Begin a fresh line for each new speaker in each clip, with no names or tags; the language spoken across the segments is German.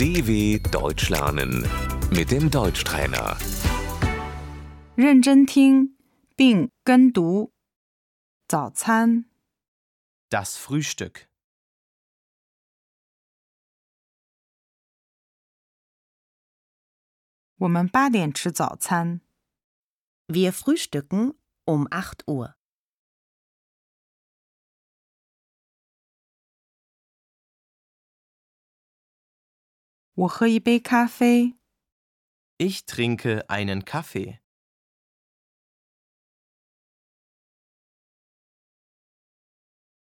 DW Deutsch lernen mit dem Deutschtrainer.
认真听并跟读。早餐，
Das Frühstück.
我们八点吃早餐。
Wir frühstücken um 8 Uhr.
我喝一杯咖啡。
Ich trinke einen Kaffee.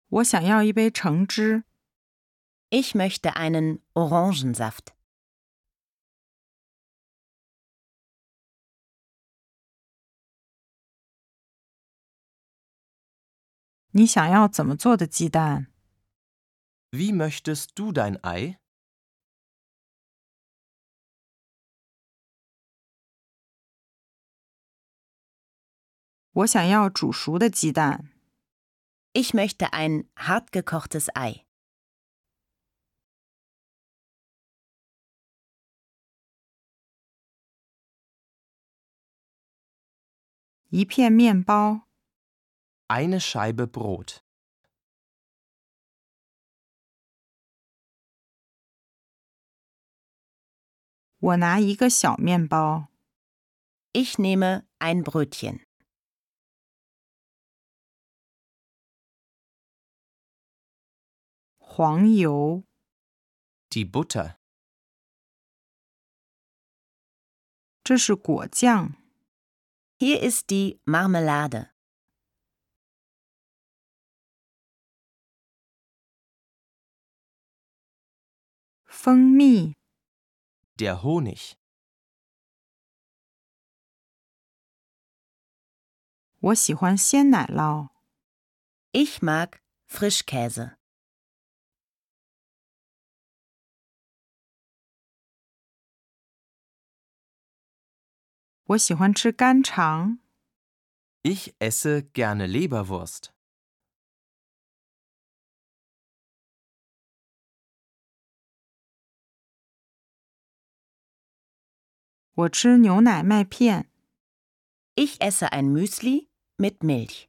我想要一杯橙汁。
Ich möchte einen Orangensaft.
你想要怎么做的鸡蛋？
Wie möchtest du dein Ei?
我想要煮熟的鸡蛋。
Ich möchte ein hartgekochtes Ei.
一片面包。
Eine Scheibe Brot.
我拿一个小面包。
Ich nehme ein Brötchen.
黄油。
Die Butter.
这是果酱。
Hier ist die Marmelade.
蜂蜜。
Der Honig.
我喜欢鲜奶酪。
Ich mag Frischkäse.
我喜欢吃干肠。
Ich esse gerne Leberwurst.
我吃牛奶麦片。
Ich esse ein Müsli mit Milch.